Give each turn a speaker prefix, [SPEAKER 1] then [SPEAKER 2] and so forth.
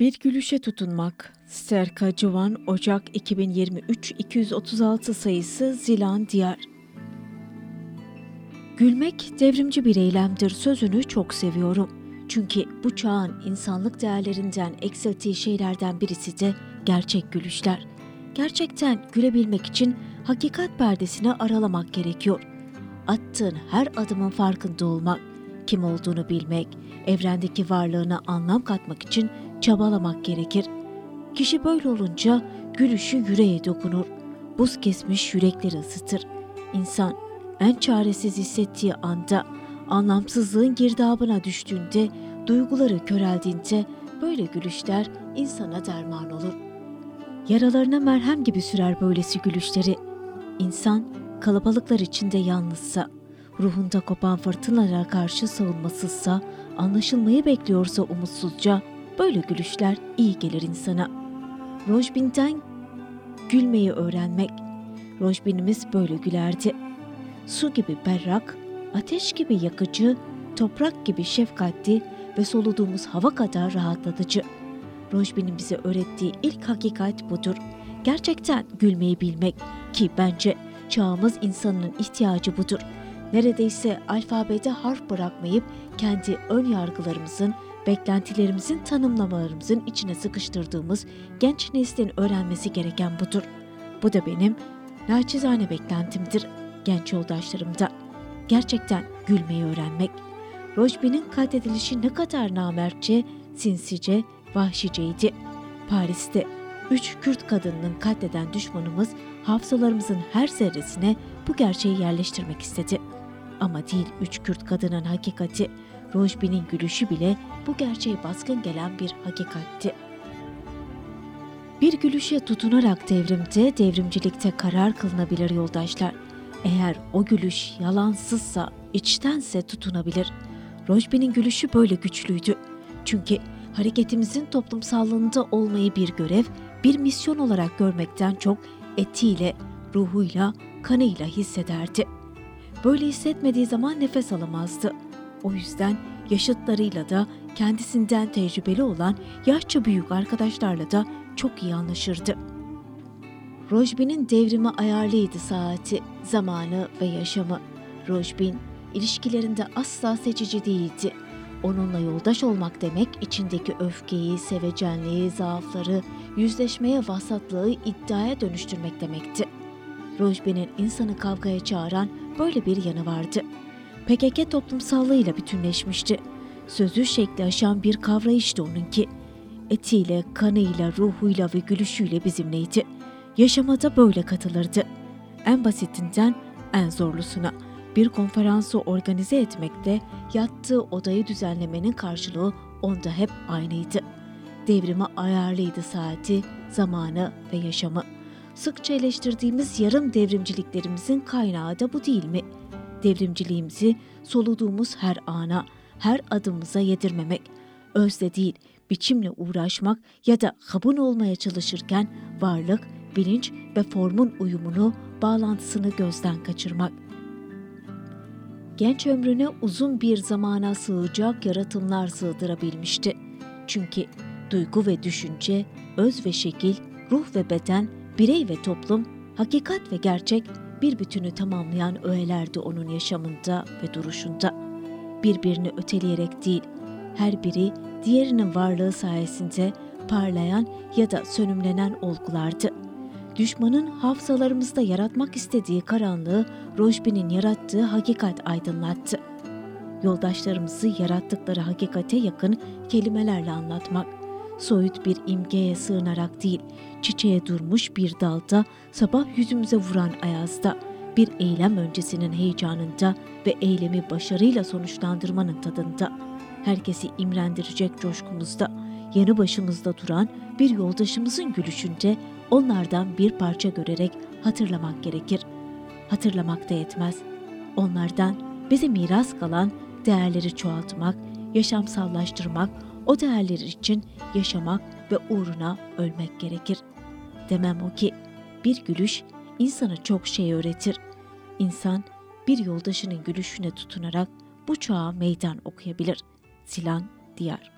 [SPEAKER 1] Bir gülüşe tutunmak. Serka Civan Ocak 2023 236 sayısı Zilan Diyar. Gülmek devrimci bir eylemdir sözünü çok seviyorum. Çünkü bu çağın insanlık değerlerinden eksilttiği şeylerden birisi de gerçek gülüşler. Gerçekten gülebilmek için hakikat perdesini aralamak gerekiyor. Attığın her adımın farkında olmak, kim olduğunu bilmek, evrendeki varlığına anlam katmak için çabalamak gerekir. Kişi böyle olunca gülüşü yüreğe dokunur. Buz kesmiş yürekleri ısıtır. İnsan en çaresiz hissettiği anda, anlamsızlığın girdabına düştüğünde, duyguları köreldiğinde böyle gülüşler insana derman olur. Yaralarına merhem gibi sürer böylesi gülüşleri. İnsan kalabalıklar içinde yalnızsa, ruhunda kopan fırtınalara karşı savunmasızsa, anlaşılmayı bekliyorsa umutsuzca, böyle gülüşler iyi gelir insana. Rojbin'den gülmeyi öğrenmek. Rojbin'imiz böyle gülerdi. Su gibi berrak, ateş gibi yakıcı, toprak gibi şefkatli ve soluduğumuz hava kadar rahatlatıcı. Rojbin'in bize öğrettiği ilk hakikat budur. Gerçekten gülmeyi bilmek ki bence çağımız insanının ihtiyacı budur. Neredeyse alfabede harf bırakmayıp kendi ön yargılarımızın, beklentilerimizin tanımlamalarımızın içine sıkıştırdığımız genç neslin öğrenmesi gereken budur. Bu da benim naçizane beklentimdir genç yoldaşlarımda. Gerçekten gülmeyi öğrenmek. Rojbi'nin katledilişi ne kadar namertçe, sinsice, vahşiceydi. Paris'te üç Kürt kadınının katleden düşmanımız hafızalarımızın her zerresine bu gerçeği yerleştirmek istedi. Ama değil üç Kürt kadının hakikati, Rojbi'nin gülüşü bile bu gerçeğe baskın gelen bir hakikatti. Bir gülüşe tutunarak devrimde, devrimcilikte karar kılınabilir yoldaşlar. Eğer o gülüş yalansızsa, içtense tutunabilir. Rojbi'nin gülüşü böyle güçlüydü. Çünkü hareketimizin toplumsallığında olmayı bir görev, bir misyon olarak görmekten çok etiyle, ruhuyla, kanıyla hissederdi. Böyle hissetmediği zaman nefes alamazdı. O yüzden yaşıtlarıyla da kendisinden tecrübeli olan yaşça büyük arkadaşlarla da çok iyi anlaşırdı. Rojbin'in devrimi ayarlıydı saati, zamanı ve yaşamı. Rojbin ilişkilerinde asla seçici değildi. Onunla yoldaş olmak demek içindeki öfkeyi, sevecenliği, zaafları, yüzleşmeye vasatlığı iddiaya dönüştürmek demekti. Rojbin'in insanı kavgaya çağıran böyle bir yanı vardı. PKK toplumsallığıyla bütünleşmişti. Sözü şekli aşan bir kavrayıştı onunki. Etiyle, kanıyla, ruhuyla ve gülüşüyle bizimleydi. Yaşama da böyle katılırdı. En basitinden en zorlusuna. Bir konferansı organize etmekte yattığı odayı düzenlemenin karşılığı onda hep aynıydı. Devrime ayarlıydı saati, zamanı ve yaşamı. Sıkça eleştirdiğimiz yarım devrimciliklerimizin kaynağı da bu değil mi? Devrimciliğimizi soluduğumuz her ana, her adımımıza yedirmemek, özle değil, biçimle uğraşmak ya da kabul olmaya çalışırken varlık, bilinç ve formun uyumunu, bağlantısını gözden kaçırmak. Genç ömrüne uzun bir zamana sığacak yaratımlar sığdırabilmişti. Çünkü duygu ve düşünce, öz ve şekil, ruh ve beden, birey ve toplum, hakikat ve gerçek bir bütünü tamamlayan öğelerdi onun yaşamında ve duruşunda. Birbirini öteleyerek değil, her biri diğerinin varlığı sayesinde parlayan ya da sönümlenen olgulardı. Düşmanın hafızalarımızda yaratmak istediği karanlığı Rojbi'nin yarattığı hakikat aydınlattı. Yoldaşlarımızı yarattıkları hakikate yakın kelimelerle anlatmak, soyut bir imgeye sığınarak değil, çiçeğe durmuş bir dalda, sabah yüzümüze vuran ayazda, bir eylem öncesinin heyecanında ve eylemi başarıyla sonuçlandırmanın tadında, herkesi imrendirecek coşkumuzda, yanı başımızda duran bir yoldaşımızın gülüşünde onlardan bir parça görerek hatırlamak gerekir. Hatırlamak da yetmez. Onlardan bize miras kalan değerleri çoğaltmak, yaşamsallaştırmak, o değerler için yaşamak ve uğruna ölmek gerekir. Demem o ki bir gülüş insana çok şey öğretir. İnsan bir yoldaşının gülüşüne tutunarak bu çağa meydan okuyabilir. Silan Diyar